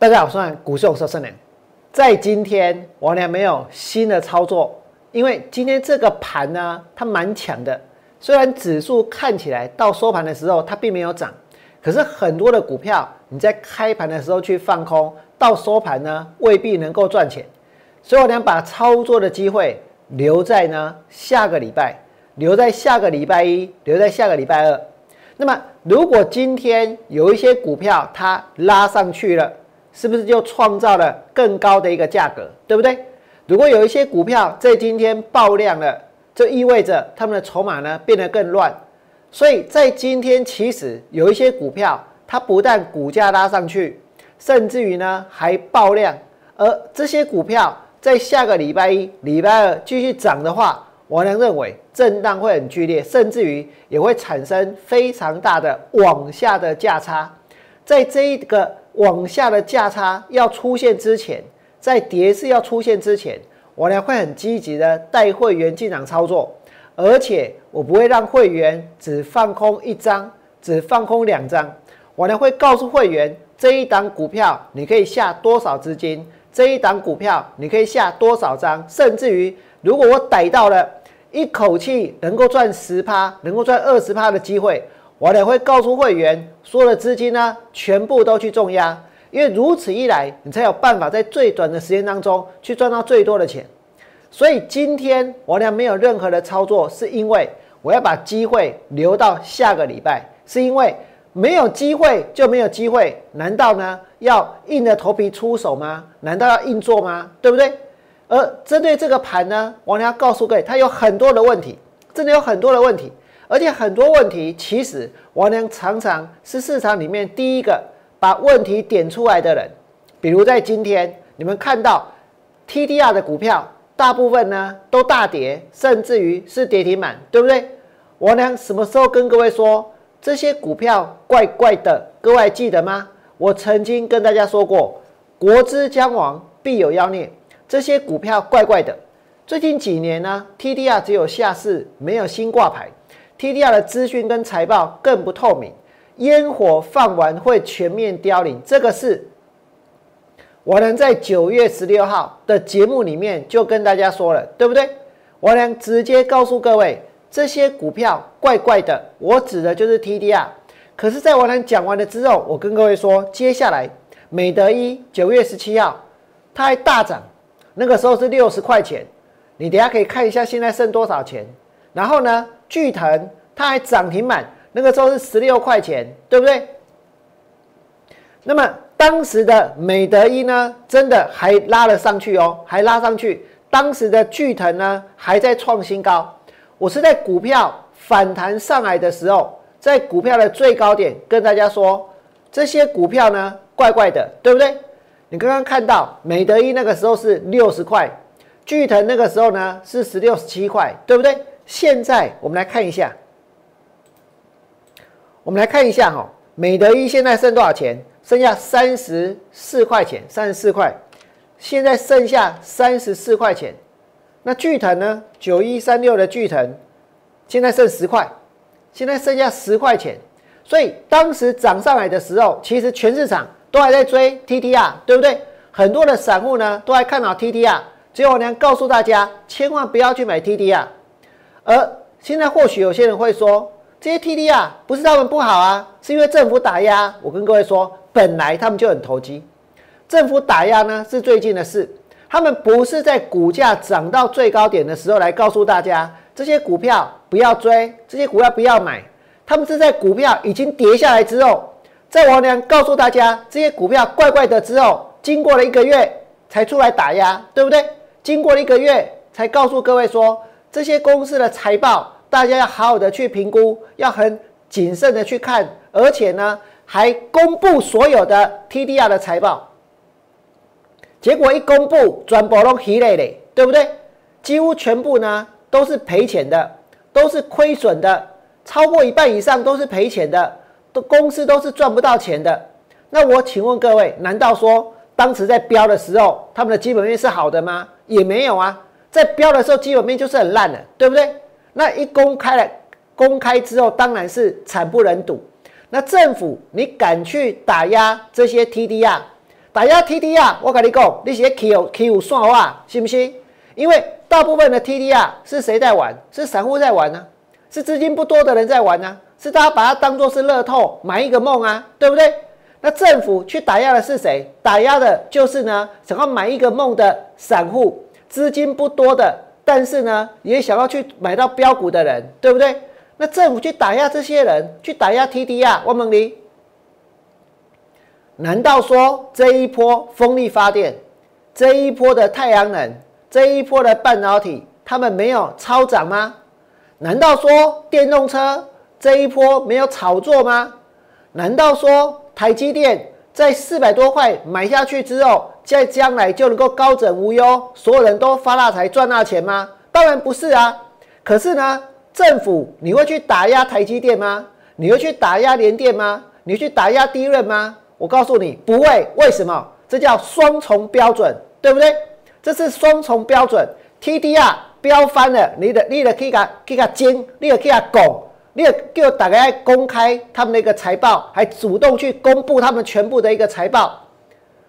大家好，我是股市勇士盛良。在今天，我俩没有新的操作，因为今天这个盘呢，它蛮强的。虽然指数看起来到收盘的时候它并没有涨，可是很多的股票你在开盘的时候去放空，到收盘呢未必能够赚钱。所以我俩把操作的机会留在呢下个礼拜，留在下个礼拜一，留在下个礼拜二。那么如果今天有一些股票它拉上去了，是不是就创造了更高的一个价格，对不对？如果有一些股票在今天爆量了，就意味着他们的筹码呢变得更乱。所以在今天，其实有一些股票，它不但股价拉上去，甚至于呢还爆量。而这些股票在下个礼拜一、礼拜二继续涨的话，我能认为震荡会很剧烈，甚至于也会产生非常大的往下的价差。在这一个。往下的价差要出现之前，在跌势要出现之前，我呢会很积极的带会员进场操作，而且我不会让会员只放空一张，只放空两张，我呢会告诉会员这一档股票你可以下多少资金，这一档股票你可以下多少张，甚至于如果我逮到了一口气能够赚十趴，能够赚二十趴的机会。我也会告诉会员，所有的资金呢，全部都去重压，因为如此一来，你才有办法在最短的时间当中去赚到最多的钱。所以今天我俩没有任何的操作，是因为我要把机会留到下个礼拜，是因为没有机会就没有机会，难道呢要硬着头皮出手吗？难道要硬做吗？对不对？而针对这个盘呢，我俩要告诉各位，它有很多的问题，真的有很多的问题。而且很多问题，其实王良常常是市场里面第一个把问题点出来的人。比如在今天，你们看到 TDR 的股票大部分呢都大跌，甚至于是跌停板，对不对？王良什么时候跟各位说这些股票怪怪的？各位记得吗？我曾经跟大家说过，国之将亡，必有妖孽。这些股票怪怪的。最近几年呢，TDR 只有下市，没有新挂牌。TDR 的资讯跟财报更不透明，烟火放完会全面凋零。这个是我能在九月十六号的节目里面就跟大家说了，对不对？我能直接告诉各位，这些股票怪怪的，我指的就是 TDR。可是，在我能讲完了之后，我跟各位说，接下来美德一九月十七号它还大涨，那个时候是六十块钱，你等下可以看一下现在剩多少钱。然后呢？巨腾它还涨停板，那个时候是十六块钱，对不对？那么当时的美德一呢，真的还拉了上去哦，还拉上去。当时的巨腾呢，还在创新高。我是在股票反弹上来的时候，在股票的最高点跟大家说，这些股票呢，怪怪的，对不对？你刚刚看到美德一那个时候是六十块，巨腾那个时候呢是十六十七块，对不对？现在我们来看一下，我们来看一下哈，美德一现在剩多少钱？剩下三十四块钱，三十四块。现在剩下三十四块钱。那巨腾呢？九一三六的巨腾，现在剩十块，现在剩下十块钱。所以当时涨上来的时候，其实全市场都还在追 TTR，对不对？很多的散户呢都还看好 TTR，只有我娘告诉大家，千万不要去买 TTR。而现在或许有些人会说，这些 TD 啊，不是他们不好啊，是因为政府打压。我跟各位说，本来他们就很投机。政府打压呢是最近的事，他们不是在股价涨到最高点的时候来告诉大家这些股票不要追，这些股票不要买。他们是在股票已经跌下来之后，在王良告诉大家这些股票怪怪的之后，经过了一个月才出来打压，对不对？经过了一个月才告诉各位说。这些公司的财报，大家要好好的去评估，要很谨慎的去看，而且呢，还公布所有的 TDR 的财报。结果一公布，转波都稀累累，对不对？几乎全部呢都是赔钱的，都是亏损的，超过一半以上都是赔钱的，都公司都是赚不到钱的。那我请问各位，难道说当时在标的时候，他们的基本面是好的吗？也没有啊。在标的时候，基本面就是很烂的，对不对？那一公开了，公开之后，当然是惨不忍睹。那政府，你敢去打压这些 TDR，打压 TDR，我跟你讲，你是 Q Q 算话，信不信？因为大部分的 TDR 是谁在玩？是散户在玩呢？是资金不多的人在玩呢？是大家把它当做是乐透，买一个梦啊，对不对？那政府去打压的是谁？打压的就是呢，想要买一个梦的散户，资金不多的，但是呢，也想要去买到标股的人，对不对？那政府去打压这些人，去打压 TDR，我问你，难道说这一波风力发电，这一波的太阳能，这一波的半导体，他们没有超涨吗？难道说电动车这一波没有炒作吗？难道说台积电在四百多块买下去之后，在将来就能够高枕无忧，所有人都发大财赚大钱吗？当然不是啊。可是呢？政府，你会去打压台积电吗？你会去打压联电吗？你去打压低润吗？我告诉你，不会。为什么？这叫双重标准，对不对？这是双重标准。TDR 标翻了，你的你的可以给可以给尖，你的可以给拱，你的叫大家公开他们的一个财报，还主动去公布他们全部的一个财报。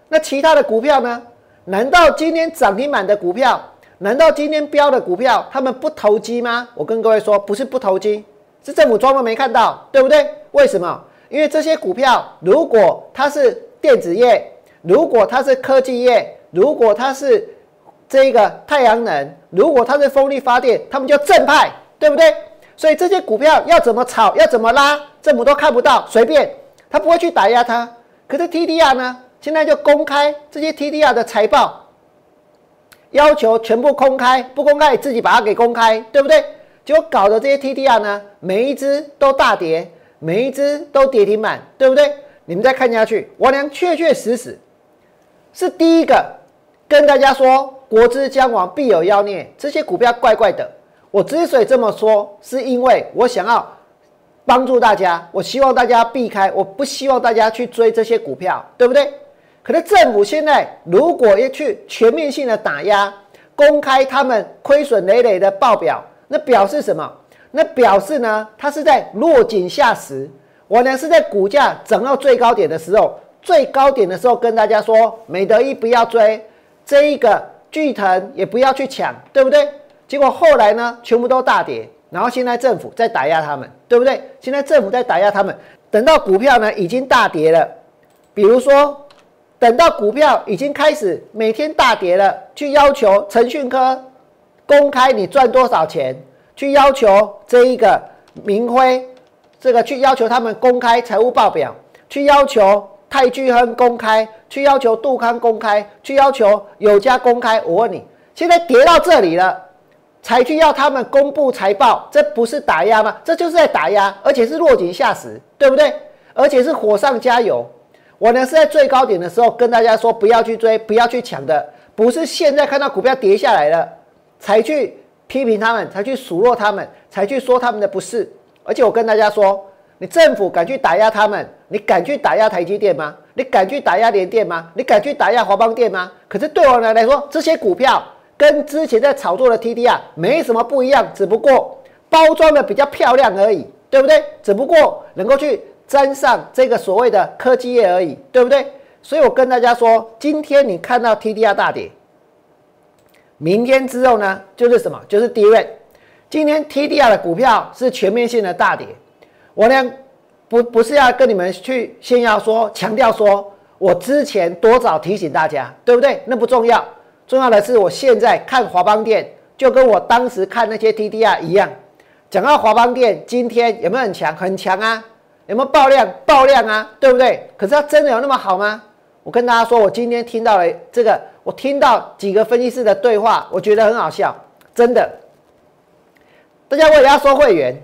那其他的股票呢？难道今天涨停板的股票？难道今天标的股票他们不投机吗？我跟各位说，不是不投机，是政府装都没看到，对不对？为什么？因为这些股票，如果它是电子业，如果它是科技业，如果它是这个太阳能，如果它是风力发电，他们就正派，对不对？所以这些股票要怎么炒，要怎么拉，政府都看不到，随便，他不会去打压它。可是 TDR 呢？现在就公开这些 TDR 的财报。要求全部公开，不公开自己把它给公开，对不对？结果搞的这些 TDR 呢，每一只都大跌，每一只都跌停板，对不对？你们再看下去，我娘确确实实是第一个跟大家说，国之将亡，必有妖孽，这些股票怪怪的。我之所以这么说，是因为我想要帮助大家，我希望大家避开，我不希望大家去追这些股票，对不对？可是政府现在如果要去全面性的打压，公开他们亏损累累的报表，那表示什么？那表示呢，它是在落井下石。我呢是在股价涨到最高点的时候，最高点的时候跟大家说，美德一不要追，这一个巨腾也不要去抢，对不对？结果后来呢，全部都大跌，然后现在政府在打压他们，对不对？现在政府在打压他们，等到股票呢已经大跌了，比如说。等到股票已经开始每天大跌了，去要求腾讯科公开你赚多少钱，去要求这一个明辉这个去要求他们公开财务报表，去要求泰聚亨公开，去要求杜康公开，去要求有家公开。我问你，现在跌到这里了，才去要他们公布财报，这不是打压吗？这就是在打压，而且是落井下石，对不对？而且是火上加油。我呢是在最高点的时候跟大家说不要去追，不要去抢的，不是现在看到股票跌下来了才去批评他们，才去数落他们，才去说他们的不是。而且我跟大家说，你政府敢去打压他们，你敢去打压台积电吗？你敢去打压联电吗？你敢去打压华邦电吗？可是对我来来说，这些股票跟之前在炒作的 TDR 没什么不一样，只不过包装的比较漂亮而已，对不对？只不过能够去。沾上这个所谓的科技业而已，对不对？所以我跟大家说，今天你看到 TDR 大跌，明天之后呢，就是什么？就是低位。今天 TDR 的股票是全面性的大跌。我呢，不不是要跟你们去炫耀说、强调说我之前多早提醒大家，对不对？那不重要，重要的是我现在看华邦电，就跟我当时看那些 TDR 一样。讲到华邦电，今天有没有很强？很强啊！有没有爆量？爆量啊，对不对？可是它真的有那么好吗？我跟大家说，我今天听到了这个，我听到几个分析师的对话，我觉得很好笑，真的。大家为了要收会员，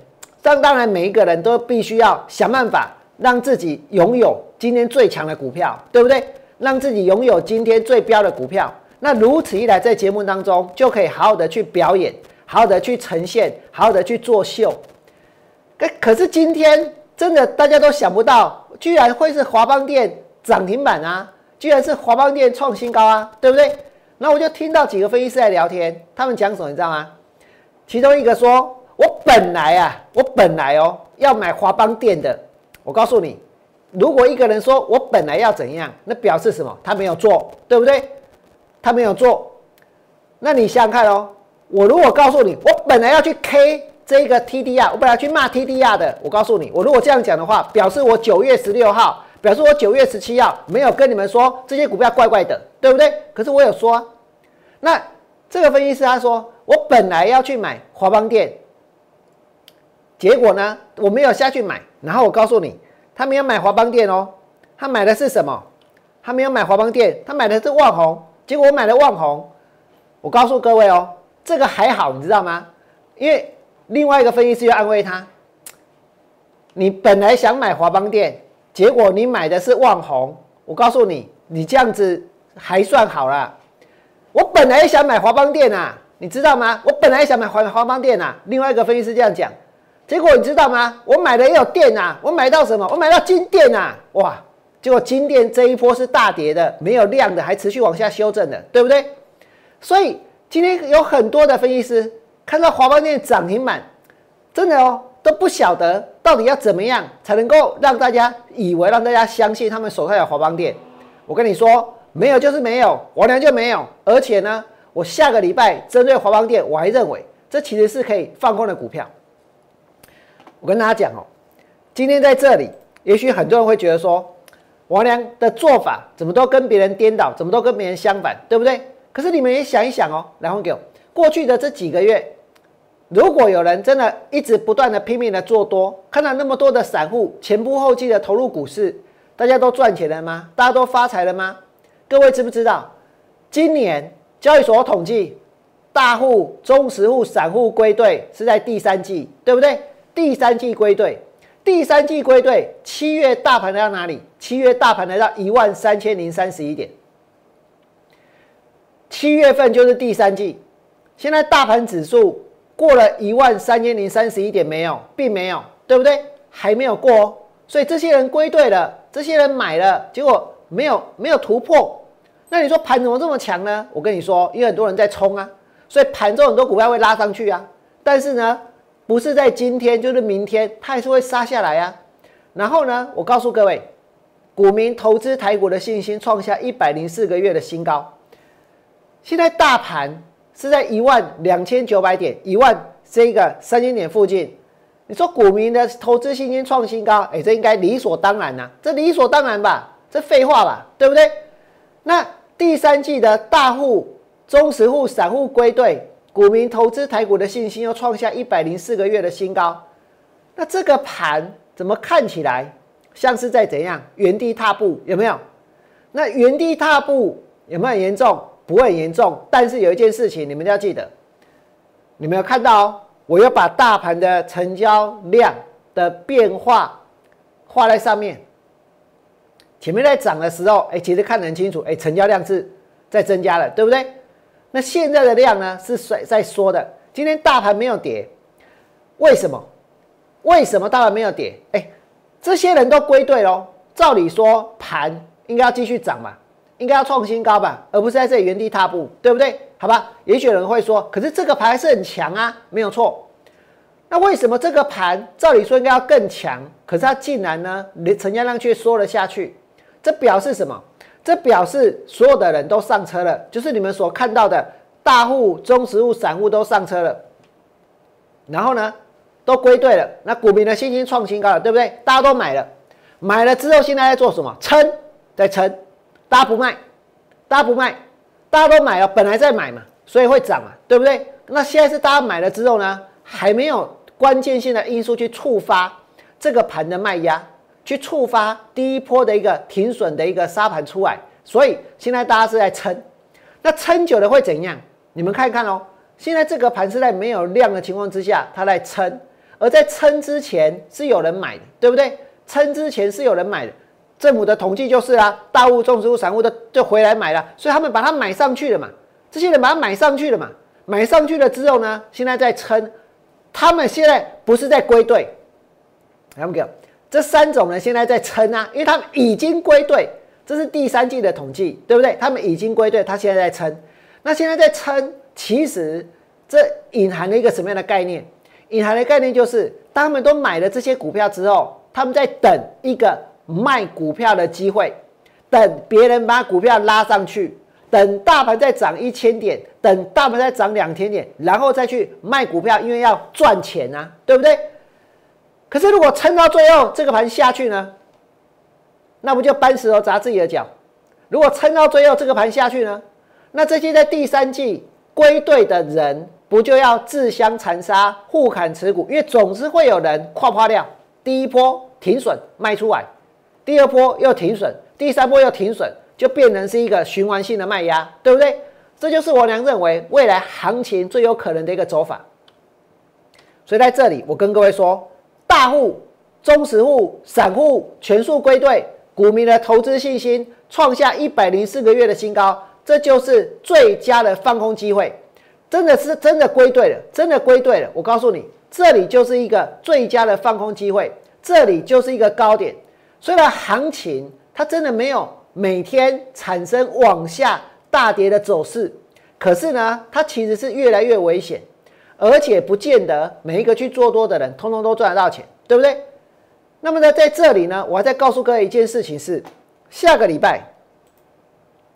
这当然每一个人都必须要想办法让自己拥有今天最强的股票，对不对？让自己拥有今天最标的股票。那如此一来，在节目当中就可以好好的去表演，好好的去呈现，好好的去作秀。可可是今天。真的，大家都想不到，居然会是华邦电涨停板啊！居然是华邦电创新高啊，对不对？那我就听到几个分析师在聊天，他们讲什么，你知道吗？其中一个说：“我本来啊，我本来哦要买华邦电的。我告诉你，如果一个人说我本来要怎样，那表示什么？他没有做，对不对？他没有做，那你想想看哦。我如果告诉你，我本来要去 K 这个 TDR，我本来去骂 TDR 的，我告诉你，我如果这样讲的话，表示我九月十六号，表示我九月十七号没有跟你们说这些股票怪怪的，对不对？可是我有说，那这个分析师他说，我本来要去买华邦电，结果呢，我没有下去买，然后我告诉你，他没有买华邦电哦，他买的是什么？他没有买华邦电，他买的是旺宏，结果我买了旺宏，我告诉各位哦。这个还好，你知道吗？因为另外一个分析师要安慰他：你本来想买华邦电，结果你买的是旺宏。我告诉你，你这样子还算好了。我本来想买华邦电啊，你知道吗？我本来想买华华邦电啊。另外一个分析师这样讲，结果你知道吗？我买的也有电啊，我买到什么？我买到金电啊！哇，结果金电这一波是大跌的，没有量的，还持续往下修正的，对不对？所以。今天有很多的分析师看到华邦电涨停板，真的哦都不晓得到底要怎么样才能够让大家以为让大家相信他们手上有华邦电。我跟你说，没有就是没有，我娘就没有。而且呢，我下个礼拜针对华邦电，我还认为这其实是可以放空的股票。我跟大家讲哦，今天在这里，也许很多人会觉得说，王良的做法怎么都跟别人颠倒，怎么都跟别人相反，对不对？可是你们也想一想哦，然后给我过去的这几个月，如果有人真的一直不断的拼命的做多，看到那么多的散户前仆后继的投入股市，大家都赚钱了吗？大家都发财了吗？各位知不知道，今年交易所统计大户、中实户、散户归队是在第三季，对不对？第三季归队，第三季归队，七月大盘来到哪里？七月大盘来到一万三千零三十一点。七月份就是第三季，现在大盘指数过了一万三千零三十一点没有，并没有，对不对？还没有过，所以这些人归队了，这些人买了，结果没有没有突破。那你说盘怎么这么强呢？我跟你说，因为很多人在冲啊，所以盘中很多股票会拉上去啊。但是呢，不是在今天，就是明天，它还是会杀下来啊。然后呢，我告诉各位，股民投资台股的信心创下一百零四个月的新高。现在大盘是在一万两千九百点，一万这个三千点附近。你说股民的投资信心创新高，哎，这应该理所当然呐，这理所当然吧？这废话吧，对不对？那第三季的大户、中实户、散户归队，股民投资台股的信心又创下一百零四个月的新高。那这个盘怎么看起来像是在怎样原地踏步？有没有？那原地踏步有没有很严重？不会严重，但是有一件事情你们要记得，你们有看到，我要把大盘的成交量的变化画在上面。前面在涨的时候，哎，其实看得很清楚，哎，成交量是在增加了，对不对？那现在的量呢是在在缩的。今天大盘没有跌，为什么？为什么大盘没有跌？哎，这些人都归队喽。照理说盘应该要继续涨嘛。应该要创新高吧，而不是在这里原地踏步，对不对？好吧，也许有人会说，可是这个盘还是很强啊，没有错。那为什么这个盘照理说应该要更强，可是它竟然呢，成交量却缩了下去？这表示什么？这表示所有的人都上车了，就是你们所看到的大户、中实物、散户都上车了，然后呢，都归队了。那股民的信心创新高了，对不对？大家都买了，买了之后现在在做什么？撑，在撑。大家不卖，大家不卖，大家都买了，本来在买嘛，所以会涨嘛，对不对？那现在是大家买了之后呢，还没有关键性的因素去触发这个盘的卖压，去触发第一波的一个停损的一个杀盘出来，所以现在大家是在撑。那撑久了会怎样？你们看一看哦，现在这个盘是在没有量的情况之下，它在撑，而在撑之前是有人买的，对不对？撑之前是有人买的。政府的统计就是啊，大户、中实户、散户的就回来买了，所以他们把它买上去了嘛。这些人把它买上去了嘛，买上去了之后呢，现在在撑。他们现在不是在归队，他们给这三种人现在在撑啊，因为他们已经归队，这是第三季的统计，对不对？他们已经归队，他现在在撑。那现在在撑，其实这隐含了一个什么样的概念？隐含的概念就是，当他们都买了这些股票之后，他们在等一个。卖股票的机会，等别人把股票拉上去，等大盘再涨一千点，等大盘再涨两千点，然后再去卖股票，因为要赚钱啊，对不对？可是如果撑到最后，这个盘下去呢，那不就搬石头砸自己的脚？如果撑到最后，这个盘下去呢，那这些在第三季归队的人，不就要自相残杀、互砍持股？因为总是会有人跨破掉，第一波停损卖出来，第二波又停损，第三波又停损，就变成是一个循环性的卖压，对不对？这就是我娘认为未来行情最有可能的一个走法。所以在这里，我跟各位说。大户、中实户、散户全数归队，股民的投资信心创下一百零四个月的新高，这就是最佳的放空机会。真的是真的归队了，真的归队了。我告诉你，这里就是一个最佳的放空机会，这里就是一个高点。虽然行情它真的没有每天产生往下大跌的走势，可是呢，它其实是越来越危险。而且不见得每一个去做多的人，通通都赚得到钱，对不对？那么呢，在这里呢，我还在告诉各位一件事情是：下个礼拜，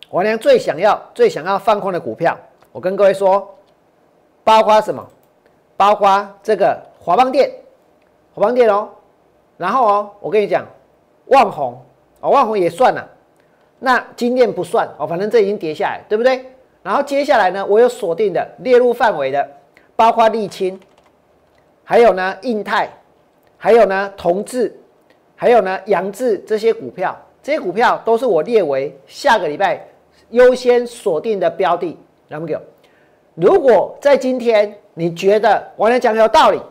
王良最想要、最想要放空的股票，我跟各位说，包括什么？包括这个华邦电，华邦电哦。然后哦，我跟你讲，万红哦，万红也算了。那金链不算哦，反正这已经跌下来，对不对？然后接下来呢，我有锁定的列入范围的。包括沥青，还有呢，印泰，还有呢，同志，还有呢，杨志这些股票，这些股票都是我列为下个礼拜优先锁定的标的。来不给？如果在今天你觉得我来讲有道理，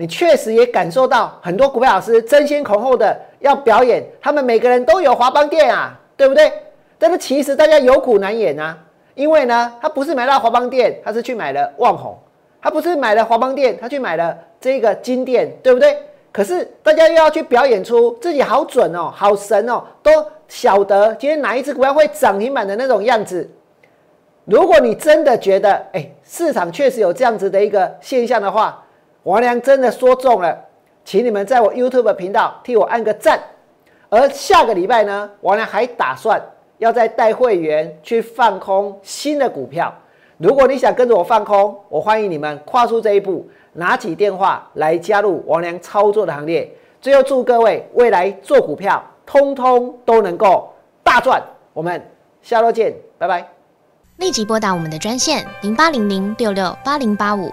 你确实也感受到很多股票老师争先恐后的要表演，他们每个人都有华邦店啊，对不对？但是其实大家有苦难言啊，因为呢，他不是买到华邦店，他是去买了旺宏。他不是买了华邦店，他去买了这个金店，对不对？可是大家又要去表演出自己好准哦，好神哦，都晓得今天哪一只股票会涨停板的那种样子。如果你真的觉得，哎，市场确实有这样子的一个现象的话，王良真的说中了，请你们在我 YouTube 频道替我按个赞。而下个礼拜呢，王良还打算要再带会员去放空新的股票。如果你想跟着我放空，我欢迎你们跨出这一步，拿起电话来加入王良操作的行列。最后祝各位未来做股票，通通都能够大赚。我们下周见，拜拜。立即拨打我们的专线零八零零六六八零八五。